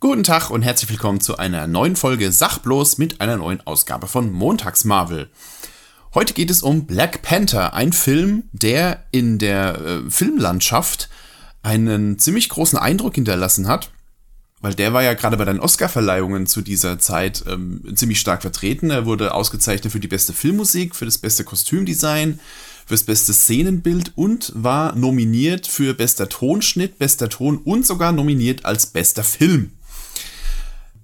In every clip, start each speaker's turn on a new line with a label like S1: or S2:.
S1: Guten Tag und herzlich willkommen zu einer neuen Folge Sachbloß mit einer neuen Ausgabe von Montags Marvel. Heute geht es um Black Panther, ein Film, der in der äh, Filmlandschaft einen ziemlich großen Eindruck hinterlassen hat, weil der war ja gerade bei den Oscar-Verleihungen zu dieser Zeit ähm, ziemlich stark vertreten. Er wurde ausgezeichnet für die beste Filmmusik, für das beste Kostümdesign, fürs beste Szenenbild und war nominiert für bester Tonschnitt, bester Ton und sogar nominiert als bester Film.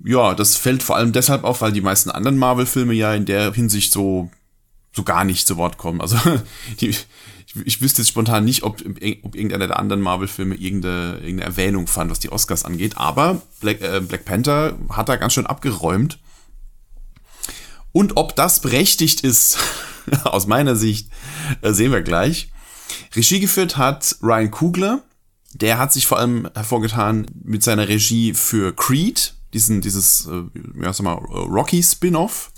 S1: Ja, das fällt vor allem deshalb auf, weil die meisten anderen Marvel-Filme ja in der Hinsicht so, so gar nicht zu Wort kommen. Also, die, ich, ich wüsste jetzt spontan nicht, ob, ob irgendeiner der anderen Marvel-Filme irgendeine, irgendeine Erwähnung fand, was die Oscars angeht. Aber Black, äh, Black Panther hat da ganz schön abgeräumt. Und ob das berechtigt ist, aus meiner Sicht, äh, sehen wir gleich. Regie geführt hat Ryan Kugler. Der hat sich vor allem hervorgetan mit seiner Regie für Creed, diesen, dieses, äh, ja, sag mal, Rocky Spin-off.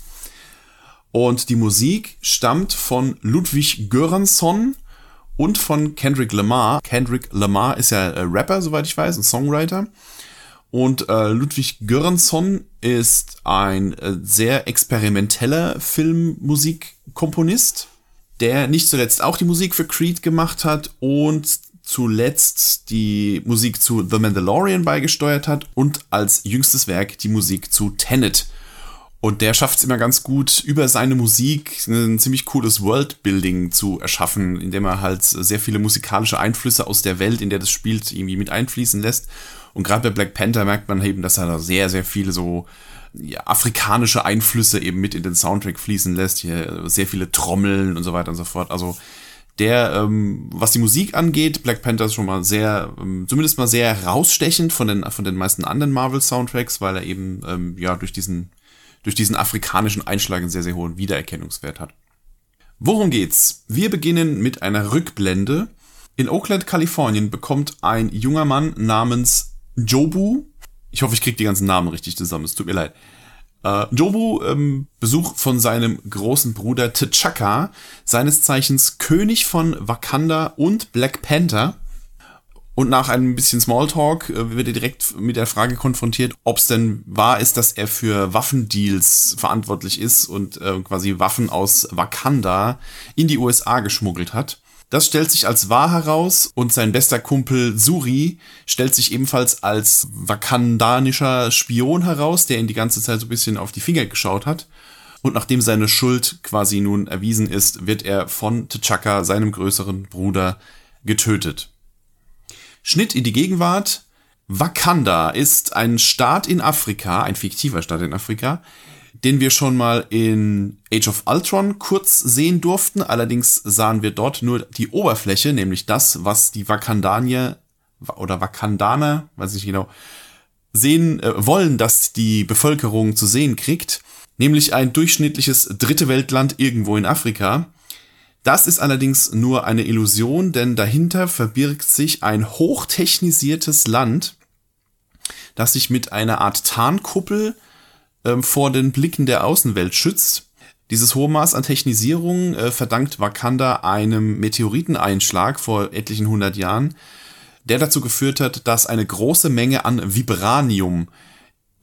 S1: Und die Musik stammt von Ludwig Göransson und von Kendrick Lamar. Kendrick Lamar ist ja Rapper, soweit ich weiß, ein Songwriter. Und äh, Ludwig Göransson ist ein äh, sehr experimenteller Filmmusikkomponist, der nicht zuletzt auch die Musik für Creed gemacht hat und zuletzt die Musik zu The Mandalorian beigesteuert hat und als jüngstes Werk die Musik zu Tenet. Und der schafft es immer ganz gut, über seine Musik ein ziemlich cooles Worldbuilding zu erschaffen, indem er halt sehr viele musikalische Einflüsse aus der Welt, in der das spielt, irgendwie mit einfließen lässt. Und gerade bei Black Panther merkt man eben, dass er da sehr, sehr viele so ja, afrikanische Einflüsse eben mit in den Soundtrack fließen lässt. Hier sehr viele Trommeln und so weiter und so fort. Also der, ähm, was die Musik angeht, Black Panther ist schon mal sehr, ähm, zumindest mal sehr herausstechend von den, von den meisten anderen Marvel-Soundtracks, weil er eben ähm, ja durch diesen durch diesen afrikanischen Einschlag einen sehr, sehr hohen Wiedererkennungswert hat. Worum geht's? Wir beginnen mit einer Rückblende. In Oakland, Kalifornien bekommt ein junger Mann namens Jobu, ich hoffe, ich kriege die ganzen Namen richtig zusammen, es tut mir leid, äh, Jobu ähm, Besuch von seinem großen Bruder T'Chaka, seines Zeichens König von Wakanda und Black Panther. Und nach einem bisschen Smalltalk äh, wird er direkt mit der Frage konfrontiert, ob es denn wahr ist, dass er für Waffendeals verantwortlich ist und äh, quasi Waffen aus Wakanda in die USA geschmuggelt hat. Das stellt sich als wahr heraus und sein bester Kumpel Suri stellt sich ebenfalls als wakandanischer Spion heraus, der ihn die ganze Zeit so ein bisschen auf die Finger geschaut hat. Und nachdem seine Schuld quasi nun erwiesen ist, wird er von T'Chaka, seinem größeren Bruder, getötet. Schnitt in die Gegenwart. Wakanda ist ein Staat in Afrika, ein fiktiver Staat in Afrika, den wir schon mal in Age of Ultron kurz sehen durften. Allerdings sahen wir dort nur die Oberfläche, nämlich das, was die Wakandanier oder Wakandaner, weiß ich genau, sehen äh, wollen, dass die Bevölkerung zu sehen kriegt, nämlich ein durchschnittliches dritte Weltland irgendwo in Afrika. Das ist allerdings nur eine Illusion, denn dahinter verbirgt sich ein hochtechnisiertes Land, das sich mit einer Art Tarnkuppel ähm, vor den Blicken der Außenwelt schützt. Dieses hohe Maß an Technisierung äh, verdankt Wakanda einem Meteoriteneinschlag vor etlichen hundert Jahren, der dazu geführt hat, dass eine große Menge an Vibranium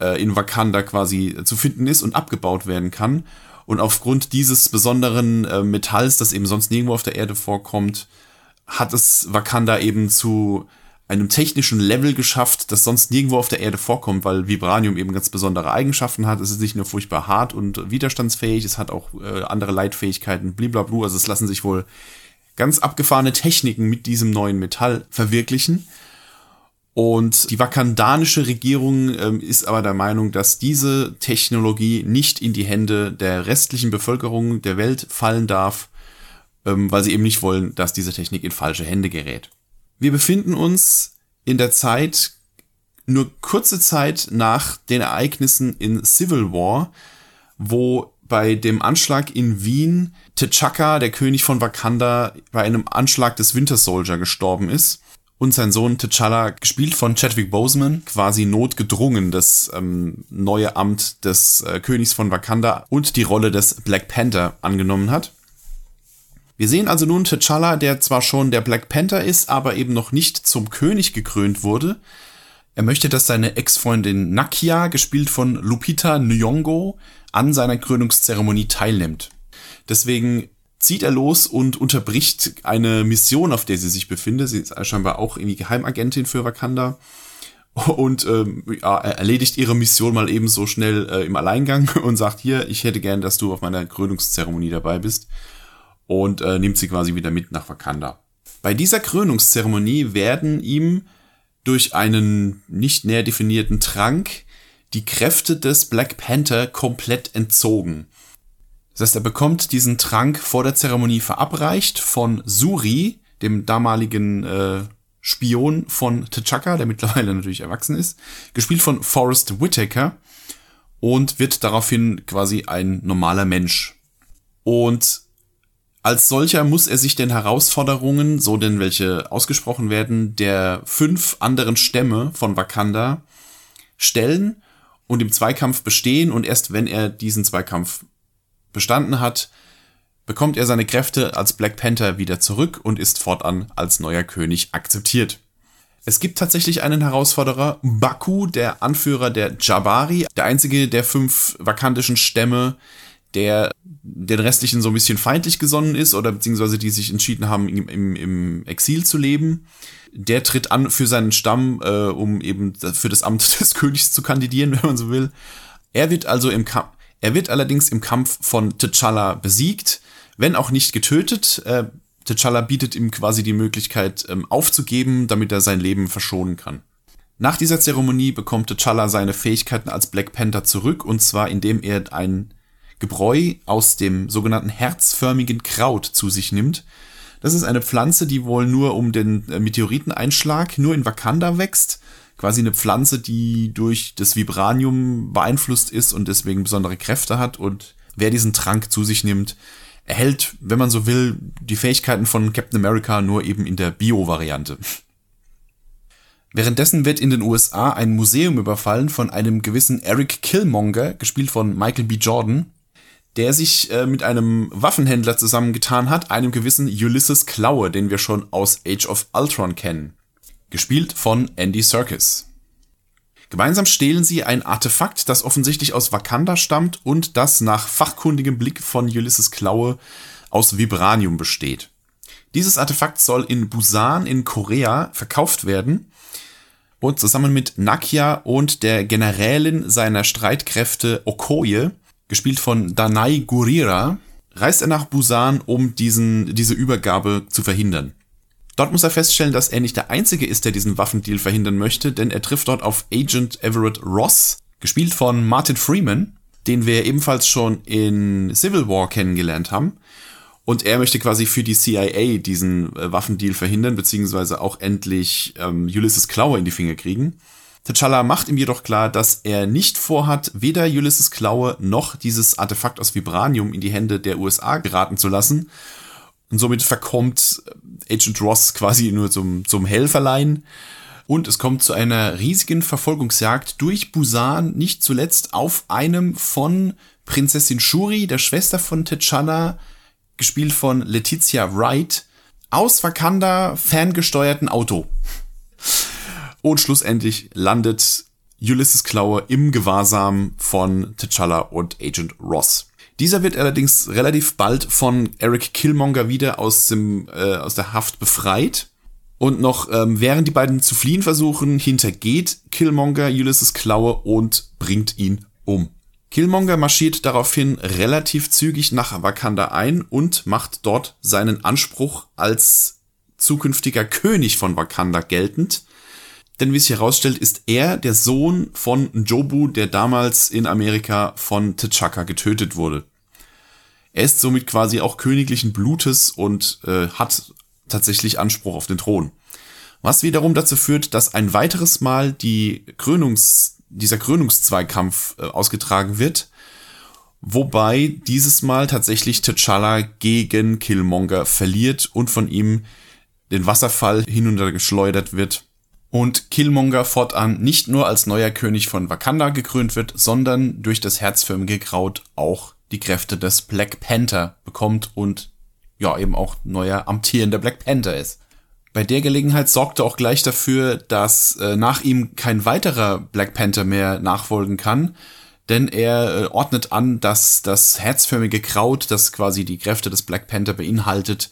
S1: äh, in Wakanda quasi zu finden ist und abgebaut werden kann. Und aufgrund dieses besonderen äh, Metalls, das eben sonst nirgendwo auf der Erde vorkommt, hat es Wakanda eben zu einem technischen Level geschafft, das sonst nirgendwo auf der Erde vorkommt, weil Vibranium eben ganz besondere Eigenschaften hat. Es ist nicht nur furchtbar hart und widerstandsfähig, es hat auch äh, andere Leitfähigkeiten, blablabla. Also es lassen sich wohl ganz abgefahrene Techniken mit diesem neuen Metall verwirklichen. Und die wakandanische Regierung ähm, ist aber der Meinung, dass diese Technologie nicht in die Hände der restlichen Bevölkerung der Welt fallen darf, ähm, weil sie eben nicht wollen, dass diese Technik in falsche Hände gerät. Wir befinden uns in der Zeit nur kurze Zeit nach den Ereignissen in Civil War, wo bei dem Anschlag in Wien T'Chaka, der König von Wakanda, bei einem Anschlag des Winter Soldier gestorben ist und sein Sohn T'Challa, gespielt von Chadwick Boseman, quasi notgedrungen das ähm, neue Amt des äh, Königs von Wakanda und die Rolle des Black Panther angenommen hat. Wir sehen also nun T'Challa, der zwar schon der Black Panther ist, aber eben noch nicht zum König gekrönt wurde. Er möchte, dass seine Ex-Freundin Nakia, gespielt von Lupita Nyong'o, an seiner Krönungszeremonie teilnimmt. Deswegen zieht er los und unterbricht eine Mission, auf der sie sich befindet. Sie ist scheinbar auch irgendwie Geheimagentin für Wakanda und ähm, ja, erledigt ihre Mission mal eben so schnell äh, im Alleingang und sagt hier, ich hätte gern, dass du auf meiner Krönungszeremonie dabei bist und äh, nimmt sie quasi wieder mit nach Wakanda. Bei dieser Krönungszeremonie werden ihm durch einen nicht näher definierten Trank die Kräfte des Black Panther komplett entzogen. Das heißt, er bekommt diesen Trank vor der Zeremonie verabreicht von Suri, dem damaligen äh, Spion von T'Chaka, der mittlerweile natürlich erwachsen ist, gespielt von Forrest Whitaker und wird daraufhin quasi ein normaler Mensch. Und als solcher muss er sich den Herausforderungen, so denn welche ausgesprochen werden, der fünf anderen Stämme von Wakanda stellen und im Zweikampf bestehen und erst wenn er diesen Zweikampf bestanden hat, bekommt er seine Kräfte als Black Panther wieder zurück und ist fortan als neuer König akzeptiert. Es gibt tatsächlich einen Herausforderer, Baku, der Anführer der Jabari, der einzige der fünf vakantischen Stämme, der den restlichen so ein bisschen feindlich gesonnen ist oder beziehungsweise die sich entschieden haben, im, im, Exil zu leben. Der tritt an für seinen Stamm, äh, um eben für das Amt des Königs zu kandidieren, wenn man so will. Er wird also im Kampf, er wird allerdings im Kampf von T'Challa besiegt, wenn auch nicht getötet. Äh, T'Challa bietet ihm quasi die Möglichkeit ähm, aufzugeben, damit er sein Leben verschonen kann. Nach dieser Zeremonie bekommt T'Challa seine Fähigkeiten als Black Panther zurück und zwar indem er ein Gebräu aus dem sogenannten herzförmigen Kraut zu sich nimmt. Das ist eine Pflanze, die wohl nur um den äh, Meteoriteneinschlag nur in Wakanda wächst. Quasi eine Pflanze, die durch das Vibranium beeinflusst ist und deswegen besondere Kräfte hat. Und wer diesen Trank zu sich nimmt, erhält, wenn man so will, die Fähigkeiten von Captain America nur eben in der Bio-Variante. Währenddessen wird in den USA ein Museum überfallen von einem gewissen Eric Killmonger, gespielt von Michael B. Jordan, der sich äh, mit einem Waffenhändler zusammengetan hat, einem gewissen Ulysses Klaue, den wir schon aus Age of Ultron kennen. Gespielt von Andy Serkis. Gemeinsam stehlen sie ein Artefakt, das offensichtlich aus Wakanda stammt und das nach fachkundigem Blick von Ulysses Klaue aus Vibranium besteht. Dieses Artefakt soll in Busan in Korea verkauft werden und zusammen mit Nakia und der Generälin seiner Streitkräfte Okoye gespielt von Danai Gurira, reist er nach Busan, um diesen, diese Übergabe zu verhindern. Dort muss er feststellen, dass er nicht der Einzige ist, der diesen Waffendeal verhindern möchte, denn er trifft dort auf Agent Everett Ross, gespielt von Martin Freeman, den wir ebenfalls schon in Civil War kennengelernt haben. Und er möchte quasi für die CIA diesen äh, Waffendeal verhindern, beziehungsweise auch endlich ähm, Ulysses Klaue in die Finger kriegen. T'Challa macht ihm jedoch klar, dass er nicht vorhat, weder Ulysses Klaue noch dieses Artefakt aus Vibranium in die Hände der USA geraten zu lassen. Und somit verkommt Agent Ross quasi nur zum, zum Helferlein. Und es kommt zu einer riesigen Verfolgungsjagd durch Busan, nicht zuletzt auf einem von Prinzessin Shuri, der Schwester von T'Challa, gespielt von Letizia Wright, aus Wakanda ferngesteuerten Auto. Und schlussendlich landet Ulysses Klaue im Gewahrsam von T'Challa und Agent Ross. Dieser wird allerdings relativ bald von Eric Killmonger wieder aus, dem, äh, aus der Haft befreit. Und noch ähm, während die beiden zu fliehen versuchen, hintergeht Killmonger Ulysses Klaue und bringt ihn um. Killmonger marschiert daraufhin relativ zügig nach Wakanda ein und macht dort seinen Anspruch als zukünftiger König von Wakanda geltend denn wie sich herausstellt, ist er der Sohn von Jobu, der damals in Amerika von T'Chaka getötet wurde. Er ist somit quasi auch königlichen Blutes und äh, hat tatsächlich Anspruch auf den Thron. Was wiederum dazu führt, dass ein weiteres Mal die Krönungs, dieser Krönungszweikampf äh, ausgetragen wird, wobei dieses Mal tatsächlich T'Challa gegen Killmonger verliert und von ihm den Wasserfall hinuntergeschleudert wird und Killmonger fortan nicht nur als neuer König von Wakanda gekrönt wird, sondern durch das herzförmige Kraut auch die Kräfte des Black Panther bekommt und ja eben auch neuer amtierender Black Panther ist. Bei der Gelegenheit sorgte auch gleich dafür, dass äh, nach ihm kein weiterer Black Panther mehr nachfolgen kann, denn er äh, ordnet an, dass das herzförmige Kraut, das quasi die Kräfte des Black Panther beinhaltet,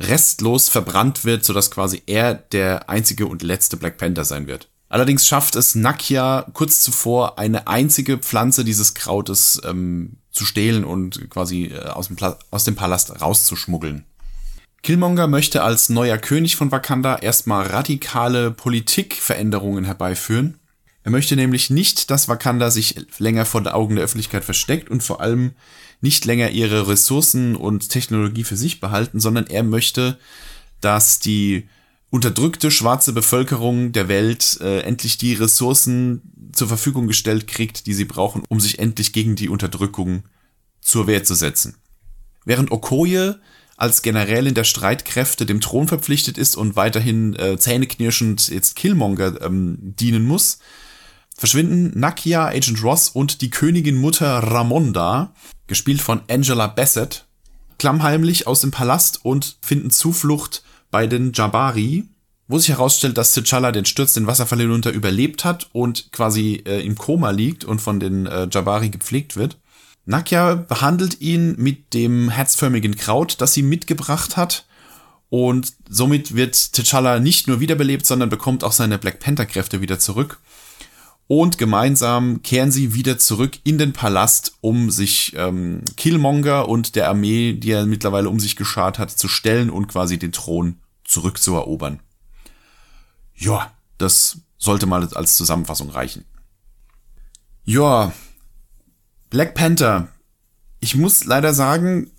S1: restlos verbrannt wird, sodass quasi er der einzige und letzte Black Panther sein wird. Allerdings schafft es Nakia kurz zuvor, eine einzige Pflanze dieses Krautes ähm, zu stehlen und quasi äh, aus, dem aus dem Palast rauszuschmuggeln. Killmonger möchte als neuer König von Wakanda erstmal radikale Politikveränderungen herbeiführen. Er möchte nämlich nicht, dass Wakanda sich länger vor den Augen der Öffentlichkeit versteckt und vor allem nicht länger ihre Ressourcen und Technologie für sich behalten, sondern er möchte, dass die unterdrückte schwarze Bevölkerung der Welt äh, endlich die Ressourcen zur Verfügung gestellt kriegt, die sie brauchen, um sich endlich gegen die Unterdrückung zur Wehr zu setzen. Während Okoye als Generälin der Streitkräfte dem Thron verpflichtet ist und weiterhin äh, zähneknirschend jetzt Killmonger ähm, dienen muss, verschwinden Nakia, Agent Ross und die Königin Mutter Ramonda, gespielt von Angela Bassett, klammheimlich aus dem Palast und finden Zuflucht bei den Jabari, wo sich herausstellt, dass T'Challa den Sturz den Wasserfall hinunter überlebt hat und quasi äh, im Koma liegt und von den äh, Jabari gepflegt wird. Nakia behandelt ihn mit dem herzförmigen Kraut, das sie mitgebracht hat. Und somit wird T'Challa nicht nur wiederbelebt, sondern bekommt auch seine Black Panther Kräfte wieder zurück. Und gemeinsam kehren sie wieder zurück in den Palast, um sich ähm, Killmonger und der Armee, die er mittlerweile um sich geschart hat, zu stellen und quasi den Thron zurückzuerobern. Ja, das sollte mal als Zusammenfassung reichen. Ja, Black Panther. Ich muss leider sagen,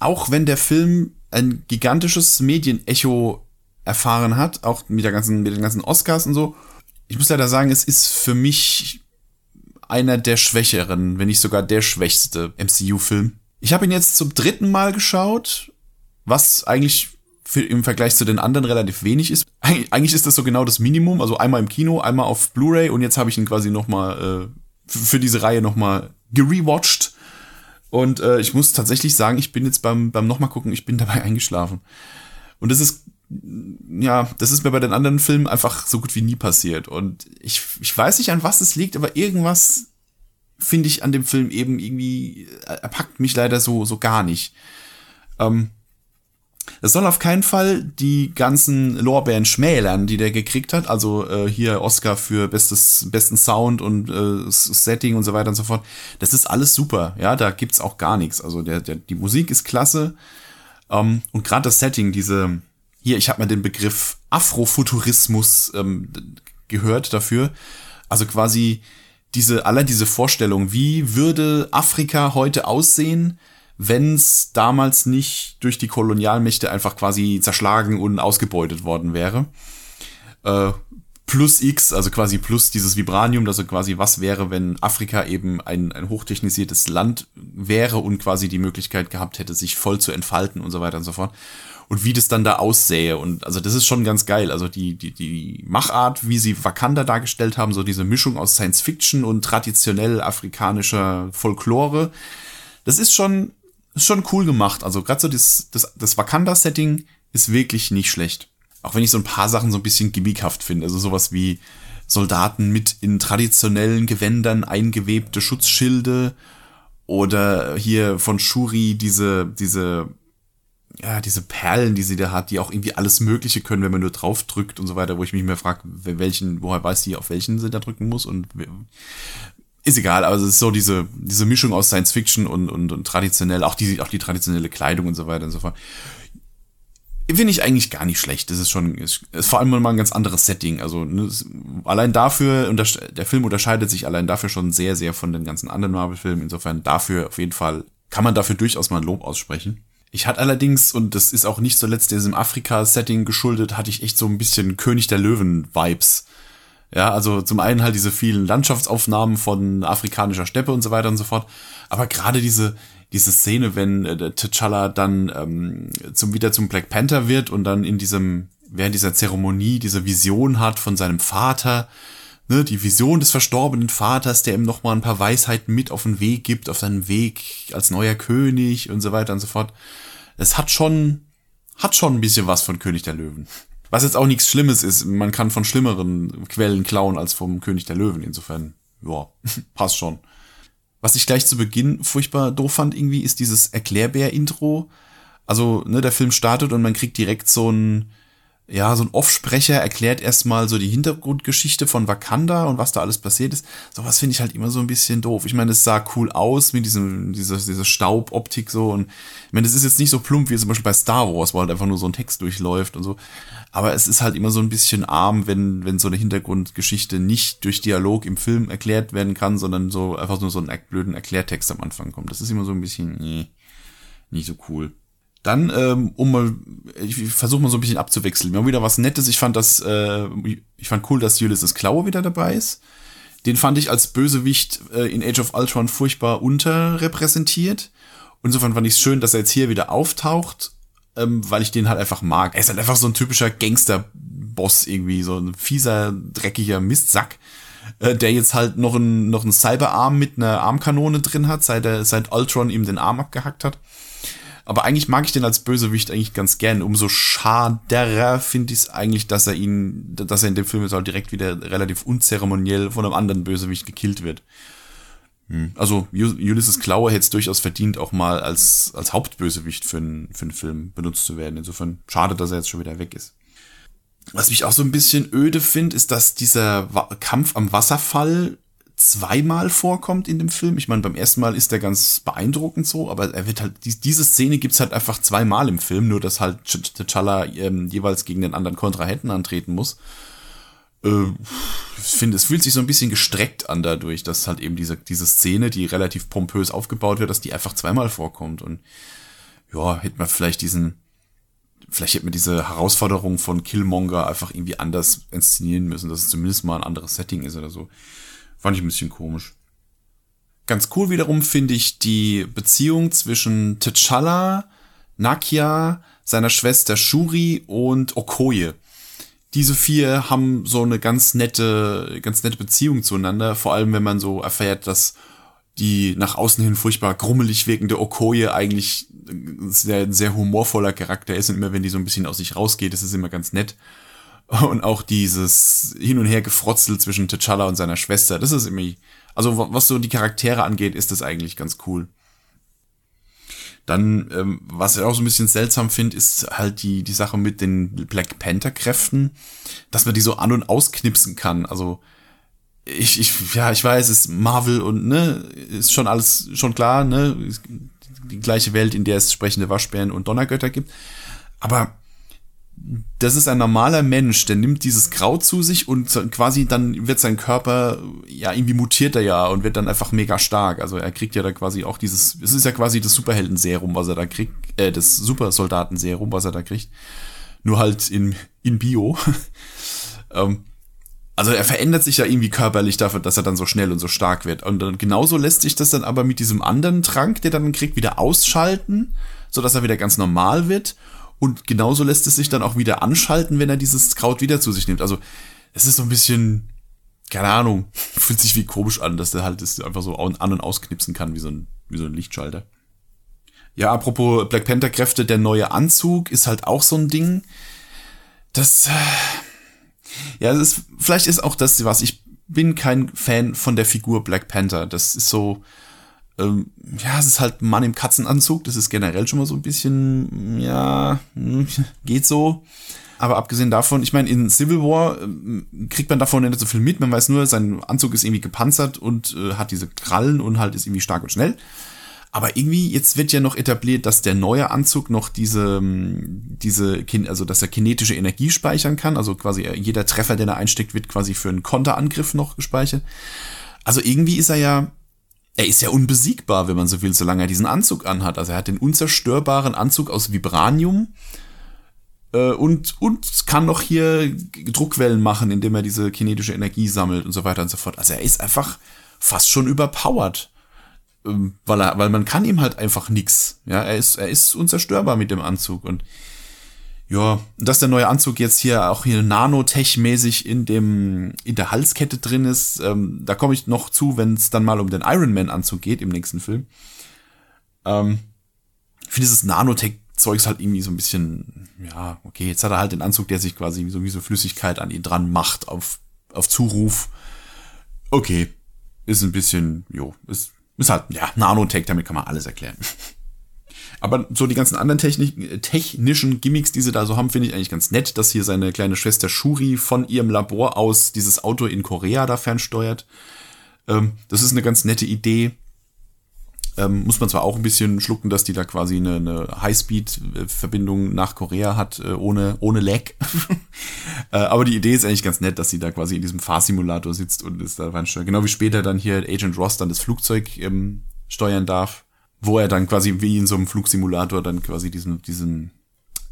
S1: auch wenn der Film ein gigantisches Medienecho erfahren hat, auch mit der ganzen, mit den ganzen Oscars und so, ich muss leider sagen, es ist für mich einer der schwächeren, wenn nicht sogar der schwächste MCU-Film. Ich habe ihn jetzt zum dritten Mal geschaut, was eigentlich für, im Vergleich zu den anderen relativ wenig ist. Eig eigentlich ist das so genau das Minimum, also einmal im Kino, einmal auf Blu-ray und jetzt habe ich ihn quasi noch mal äh, für diese Reihe noch mal gerewatcht. Und äh, ich muss tatsächlich sagen, ich bin jetzt beim beim nochmal gucken, ich bin dabei eingeschlafen. Und das ist ja, das ist mir bei den anderen Filmen einfach so gut wie nie passiert. Und ich, ich weiß nicht, an was es liegt, aber irgendwas finde ich an dem Film eben irgendwie, er packt mich leider so, so gar nicht. Ähm, das soll auf keinen Fall die ganzen Lorbeeren schmälern, die der gekriegt hat. Also äh, hier Oscar für bestes, besten Sound und äh, Setting und so weiter und so fort. Das ist alles super. Ja, da gibt's auch gar nichts. Also der, der, die Musik ist klasse. Ähm, und gerade das Setting, diese, hier, ich habe mal den Begriff Afrofuturismus ähm, gehört dafür. Also quasi diese, allein diese Vorstellung, wie würde Afrika heute aussehen, wenn es damals nicht durch die Kolonialmächte einfach quasi zerschlagen und ausgebeutet worden wäre. Äh, plus X, also quasi plus dieses Vibranium, also quasi was wäre, wenn Afrika eben ein, ein hochtechnisiertes Land wäre und quasi die Möglichkeit gehabt hätte, sich voll zu entfalten und so weiter und so fort und wie das dann da aussähe. Und also das ist schon ganz geil. Also die, die, die Machart, wie sie Wakanda dargestellt haben, so diese Mischung aus Science Fiction und traditionell afrikanischer Folklore, das ist schon, ist schon cool gemacht. Also gerade so das, das, das Wakanda-Setting ist wirklich nicht schlecht. Auch wenn ich so ein paar Sachen so ein bisschen gimmickhaft finde. Also sowas wie Soldaten mit in traditionellen Gewändern eingewebte Schutzschilde oder hier von Shuri diese, diese ja, diese Perlen, die sie da hat, die auch irgendwie alles Mögliche können, wenn man nur drauf drückt und so weiter, wo ich mich mehr frage, welchen, woher weiß sie, auf welchen sie da drücken muss und ist egal, aber es ist so diese, diese Mischung aus Science Fiction und, und, und traditionell, auch die, auch die traditionelle Kleidung und so weiter und so fort. Finde ich eigentlich gar nicht schlecht. Das ist schon, ist, ist vor allem mal ein ganz anderes Setting. Also, ne, allein dafür, der Film unterscheidet sich allein dafür schon sehr, sehr von den ganzen anderen Marvel-Filmen. Insofern dafür auf jeden Fall, kann man dafür durchaus mal ein Lob aussprechen. Ich hatte allerdings, und das ist auch nicht zuletzt diesem Afrika-Setting geschuldet, hatte ich echt so ein bisschen König der Löwen-Vibes. Ja, also zum einen halt diese vielen Landschaftsaufnahmen von afrikanischer Steppe und so weiter und so fort. Aber gerade diese, diese Szene, wenn äh, T'Challa dann ähm, zum, wieder zum Black Panther wird und dann in diesem, während dieser Zeremonie diese Vision hat von seinem Vater, ne, die Vision des verstorbenen Vaters, der ihm nochmal ein paar Weisheiten mit auf den Weg gibt, auf seinen Weg als neuer König und so weiter und so fort. Es hat schon, hat schon ein bisschen was von König der Löwen. Was jetzt auch nichts Schlimmes ist. Man kann von schlimmeren Quellen klauen als vom König der Löwen. Insofern, ja, passt schon. Was ich gleich zu Beginn furchtbar doof fand irgendwie, ist dieses Erklärbär-Intro. Also, ne, der Film startet und man kriegt direkt so ein, ja, so ein Offsprecher erklärt erstmal so die Hintergrundgeschichte von Wakanda und was da alles passiert ist. Sowas finde ich halt immer so ein bisschen doof. Ich meine, es sah cool aus mit diesem, dieser, dieser Stauboptik so und ich meine, das ist jetzt nicht so plump wie zum Beispiel bei Star Wars, wo halt einfach nur so ein Text durchläuft und so. Aber es ist halt immer so ein bisschen arm, wenn, wenn so eine Hintergrundgeschichte nicht durch Dialog im Film erklärt werden kann, sondern so einfach nur so einen blöden Erklärtext am Anfang kommt. Das ist immer so ein bisschen, nee, nicht so cool. Dann, ähm, um mal, ich versuche mal so ein bisschen abzuwechseln. Wir haben wieder was Nettes. Ich fand das, äh, ich fand cool, dass Ulysses Klaue wieder dabei ist. Den fand ich als Bösewicht äh, in Age of Ultron furchtbar unterrepräsentiert. Insofern fand ich es schön, dass er jetzt hier wieder auftaucht, ähm, weil ich den halt einfach mag. Er ist halt einfach so ein typischer Gangster-Boss irgendwie, so ein fieser, dreckiger Mistsack, äh, der jetzt halt noch einen noch einen Cyberarm mit einer Armkanone drin hat, seit er seit Ultron ihm den Arm abgehackt hat. Aber eigentlich mag ich den als Bösewicht eigentlich ganz gern. Umso schaderer finde ich es eigentlich, dass er ihn, dass er in dem Film jetzt halt direkt wieder relativ unzeremoniell von einem anderen Bösewicht gekillt wird. Hm. Also Ulysses Klaue hätte es durchaus verdient, auch mal als, als Hauptbösewicht für einen, für einen Film benutzt zu werden. Insofern schade, dass er jetzt schon wieder weg ist. Was mich auch so ein bisschen öde finde, ist, dass dieser Kampf am Wasserfall zweimal vorkommt in dem Film. Ich meine, beim ersten Mal ist der ganz beeindruckend so, aber er wird halt, diese Szene gibt's halt einfach zweimal im Film, nur dass halt T'Challa ähm, jeweils gegen den anderen Kontrahenten antreten muss. Äh, ich finde, es fühlt sich so ein bisschen gestreckt an dadurch, dass halt eben diese, diese Szene, die relativ pompös aufgebaut wird, dass die einfach zweimal vorkommt. Und ja, hätte man vielleicht diesen, vielleicht hätte man diese Herausforderung von Killmonger einfach irgendwie anders inszenieren müssen, dass es zumindest mal ein anderes Setting ist oder so. Fand ich ein bisschen komisch. Ganz cool wiederum finde ich die Beziehung zwischen T'Challa, Nakia, seiner Schwester Shuri und Okoye. Diese vier haben so eine ganz nette, ganz nette Beziehung zueinander, vor allem wenn man so erfährt, dass die nach außen hin furchtbar grummelig wirkende Okoye eigentlich sehr, sehr humorvoller Charakter ist und immer wenn die so ein bisschen aus sich rausgeht, ist es immer ganz nett. Und auch dieses Hin- und Her-Gefrotzel zwischen T'Challa und seiner Schwester, das ist irgendwie, also was so die Charaktere angeht, ist das eigentlich ganz cool. Dann, ähm, was ich auch so ein bisschen seltsam finde, ist halt die, die Sache mit den Black Panther-Kräften, dass man die so an- und ausknipsen kann. Also, ich, ich, ja, ich weiß, es ist Marvel und, ne, ist schon alles, schon klar, ne, die gleiche Welt, in der es sprechende Waschbären und Donnergötter gibt. Aber das ist ein normaler Mensch, der nimmt dieses Kraut zu sich und quasi dann wird sein Körper, ja, irgendwie mutiert er ja und wird dann einfach mega stark. Also er kriegt ja da quasi auch dieses, es ist ja quasi das Superhelden-Serum, was er da kriegt, äh, das Supersoldaten-Serum, was er da kriegt. Nur halt in, in Bio. ähm, also er verändert sich ja irgendwie körperlich dafür, dass er dann so schnell und so stark wird. Und dann genauso lässt sich das dann aber mit diesem anderen Trank, der dann kriegt, wieder ausschalten, so dass er wieder ganz normal wird. Und genauso lässt es sich dann auch wieder anschalten, wenn er dieses Kraut wieder zu sich nimmt. Also es ist so ein bisschen, keine Ahnung, fühlt sich wie komisch an, dass der halt das einfach so an- und ausknipsen kann, wie so ein, wie so ein Lichtschalter. Ja, apropos Black Panther Kräfte, der neue Anzug ist halt auch so ein Ding. Das, ja, das ist, vielleicht ist auch das, was ich bin kein Fan von der Figur Black Panther. Das ist so, ähm, ja, es ist halt Mann im Katzenanzug. Das ist generell schon mal so ein bisschen, ja, hm, geht so. Aber abgesehen davon, ich meine, in Civil War äh, kriegt man davon nicht so viel mit. Man weiß nur, sein Anzug ist irgendwie gepanzert und äh, hat diese Krallen und halt ist irgendwie stark und schnell. Aber irgendwie, jetzt wird ja noch etabliert, dass der neue Anzug noch diese, hm, diese, also dass er kinetische Energie speichern kann. Also quasi jeder Treffer, den er einsteckt, wird quasi für einen Konterangriff noch gespeichert. Also irgendwie ist er ja er ist ja unbesiegbar, wenn man so will, solange er diesen Anzug anhat. Also er hat den unzerstörbaren Anzug aus Vibranium äh, und, und kann noch hier Druckwellen machen, indem er diese kinetische Energie sammelt und so weiter und so fort. Also er ist einfach fast schon überpowered. Ähm, weil, er, weil man kann ihm halt einfach nix. Ja, er ist, er ist unzerstörbar mit dem Anzug und ja, dass der neue Anzug jetzt hier auch hier nanotech-mäßig in dem in der Halskette drin ist, ähm, da komme ich noch zu, wenn es dann mal um den Iron Man Anzug geht im nächsten Film. Ähm, ich finde dieses Nanotech Zeugs halt irgendwie so ein bisschen, ja, okay, jetzt hat er halt den Anzug, der sich quasi so wie so Flüssigkeit an ihn dran macht, auf, auf Zuruf. Okay, ist ein bisschen, jo, ist, ist halt, ja, Nanotech, damit kann man alles erklären. Aber so die ganzen anderen Technik, technischen Gimmicks, die sie da so haben, finde ich eigentlich ganz nett, dass hier seine kleine Schwester Shuri von ihrem Labor aus dieses Auto in Korea da fernsteuert. Ähm, das ist eine ganz nette Idee. Ähm, muss man zwar auch ein bisschen schlucken, dass die da quasi eine, eine Highspeed-Verbindung nach Korea hat, äh, ohne, ohne Lag. äh, aber die Idee ist eigentlich ganz nett, dass sie da quasi in diesem Fahrsimulator sitzt und ist da fernsteuert. Genau wie später dann hier Agent Ross dann das Flugzeug ähm, steuern darf wo er dann quasi wie in so einem Flugsimulator dann quasi diesen, diesen,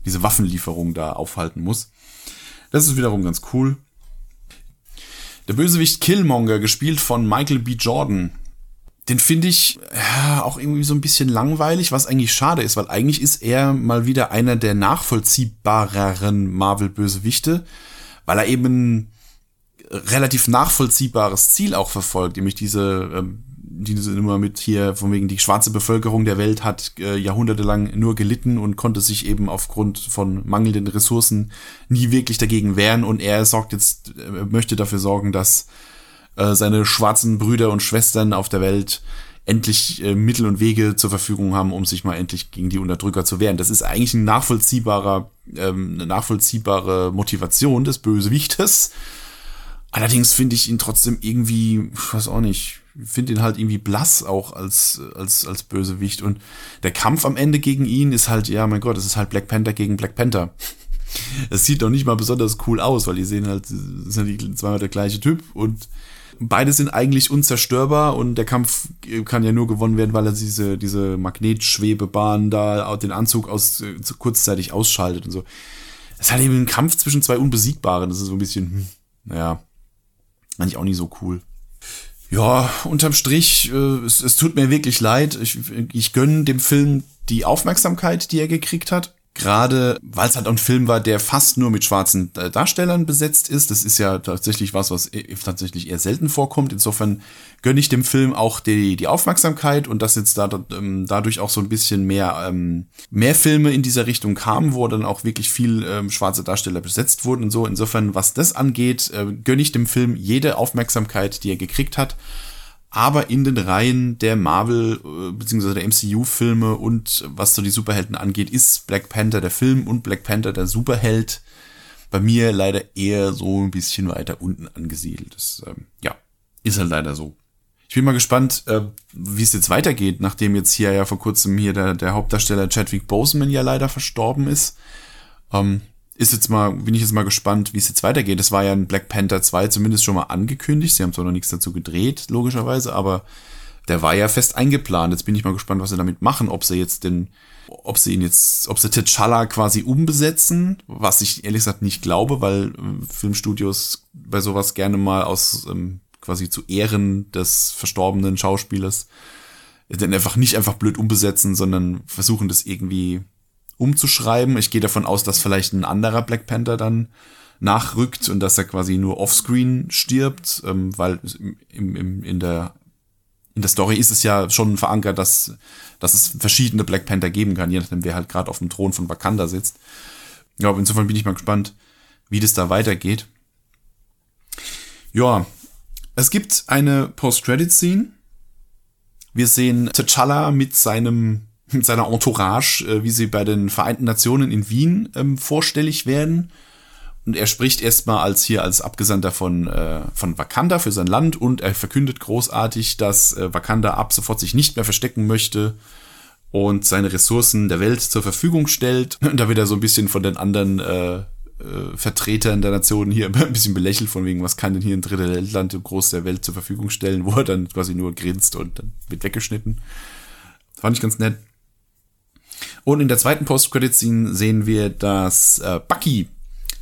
S1: diese Waffenlieferung da aufhalten muss. Das ist wiederum ganz cool. Der Bösewicht Killmonger, gespielt von Michael B. Jordan, den finde ich ja, auch irgendwie so ein bisschen langweilig, was eigentlich schade ist, weil eigentlich ist er mal wieder einer der nachvollziehbareren Marvel-Bösewichte, weil er eben relativ nachvollziehbares Ziel auch verfolgt, nämlich diese ähm, die sind immer mit hier, von wegen die schwarze Bevölkerung der Welt hat äh, jahrhundertelang nur gelitten und konnte sich eben aufgrund von mangelnden Ressourcen nie wirklich dagegen wehren und er sorgt jetzt, äh, möchte dafür sorgen, dass äh, seine schwarzen Brüder und Schwestern auf der Welt endlich äh, Mittel und Wege zur Verfügung haben, um sich mal endlich gegen die Unterdrücker zu wehren. Das ist eigentlich ein nachvollziehbarer, ähm, eine nachvollziehbare Motivation des Bösewichtes. Allerdings finde ich ihn trotzdem irgendwie, ich weiß auch nicht, finde ihn halt irgendwie blass auch als, als, als Bösewicht. Und der Kampf am Ende gegen ihn ist halt, ja, mein Gott, es ist halt Black Panther gegen Black Panther. Es sieht doch nicht mal besonders cool aus, weil die sehen halt, sind die zweimal der gleiche Typ und beide sind eigentlich unzerstörbar und der Kampf kann ja nur gewonnen werden, weil er diese, diese Magnetschwebebahn da den Anzug aus, kurzzeitig ausschaltet und so. Es ist halt eben ein Kampf zwischen zwei Unbesiegbaren. Das ist so ein bisschen, hm, naja, eigentlich auch nicht so cool. Ja, unterm Strich, äh, es, es tut mir wirklich leid. Ich, ich gönne dem Film die Aufmerksamkeit, die er gekriegt hat. Gerade weil es halt ein Film war, der fast nur mit schwarzen äh, Darstellern besetzt ist. Das ist ja tatsächlich was, was e, tatsächlich eher selten vorkommt. Insofern gönne ich dem Film auch die, die Aufmerksamkeit und dass jetzt da, ähm, dadurch auch so ein bisschen mehr, ähm, mehr Filme in dieser Richtung kamen, wo dann auch wirklich viel ähm, schwarze Darsteller besetzt wurden und so. Insofern, was das angeht, äh, gönne ich dem Film jede Aufmerksamkeit, die er gekriegt hat aber in den Reihen der Marvel äh, bzw. der MCU-Filme und was so die Superhelden angeht, ist Black Panther der Film und Black Panther der Superheld bei mir leider eher so ein bisschen weiter unten angesiedelt. Das, ähm, ja, ist halt leider so. Ich bin mal gespannt, äh, wie es jetzt weitergeht, nachdem jetzt hier ja vor kurzem hier der, der Hauptdarsteller Chadwick Boseman ja leider verstorben ist. Ähm, ist jetzt mal, bin ich jetzt mal gespannt, wie es jetzt weitergeht. Es war ja in Black Panther 2 zumindest schon mal angekündigt. Sie haben zwar noch nichts dazu gedreht, logischerweise, aber der war ja fest eingeplant. Jetzt bin ich mal gespannt, was sie damit machen, ob sie jetzt den, ob sie ihn jetzt, ob sie T'Challa quasi umbesetzen, was ich ehrlich gesagt nicht glaube, weil äh, Filmstudios bei sowas gerne mal aus ähm, quasi zu Ehren des verstorbenen Schauspielers dann einfach nicht einfach blöd umbesetzen, sondern versuchen das irgendwie umzuschreiben. Ich gehe davon aus, dass vielleicht ein anderer Black Panther dann nachrückt und dass er quasi nur offscreen stirbt, ähm, weil im, im, in der in der Story ist es ja schon verankert, dass, dass es verschiedene Black Panther geben kann, je nachdem, wer halt gerade auf dem Thron von Wakanda sitzt. Ja, aber insofern bin ich mal gespannt, wie das da weitergeht. Ja, es gibt eine Post-Credit-Scene. Wir sehen T'Challa mit seinem mit seiner Entourage, äh, wie sie bei den Vereinten Nationen in Wien ähm, vorstellig werden. Und er spricht erstmal als hier als Abgesandter von, äh, von Wakanda für sein Land und er verkündet großartig, dass äh, Wakanda ab sofort sich nicht mehr verstecken möchte und seine Ressourcen der Welt zur Verfügung stellt. Und da wird er so ein bisschen von den anderen äh, äh, Vertretern der Nationen hier ein bisschen belächelt, von wegen, was kann denn hier ein dritter im Groß der Welt zur Verfügung stellen, wo er dann quasi nur grinst und dann wird weggeschnitten. Fand ich ganz nett. Und in der zweiten Post-Credit-Scene sehen wir, dass äh, Bucky,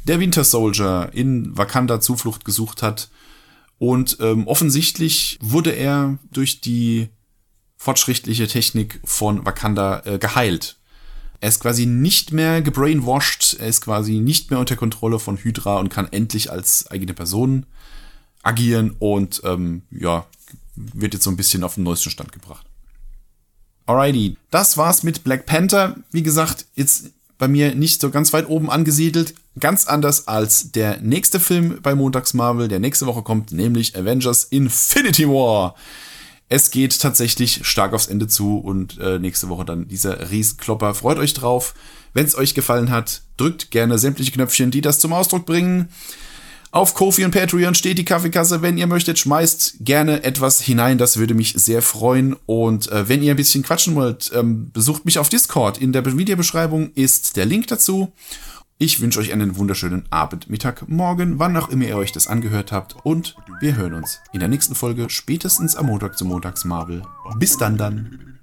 S1: der Winter Soldier, in Wakanda Zuflucht gesucht hat. Und ähm, offensichtlich wurde er durch die fortschrittliche Technik von Wakanda äh, geheilt. Er ist quasi nicht mehr gebrainwashed, er ist quasi nicht mehr unter Kontrolle von Hydra und kann endlich als eigene Person agieren und ähm, ja, wird jetzt so ein bisschen auf den neuesten Stand gebracht. Alrighty, das war's mit Black Panther. Wie gesagt, jetzt bei mir nicht so ganz weit oben angesiedelt. Ganz anders als der nächste Film bei Montags Marvel, der nächste Woche kommt, nämlich Avengers Infinity War. Es geht tatsächlich stark aufs Ende zu und äh, nächste Woche dann dieser Riesenklopper. Freut euch drauf. Wenn es euch gefallen hat, drückt gerne sämtliche Knöpfchen, die das zum Ausdruck bringen. Auf Kofi und Patreon steht die Kaffeekasse. Wenn ihr möchtet, schmeißt gerne etwas hinein. Das würde mich sehr freuen. Und äh, wenn ihr ein bisschen quatschen wollt, ähm, besucht mich auf Discord. In der Videobeschreibung ist der Link dazu. Ich wünsche euch einen wunderschönen Abend, Mittag, Morgen, wann auch immer ihr euch das angehört habt. Und wir hören uns in der nächsten Folge spätestens am Montag zum Montagsmarvel. Bis dann dann.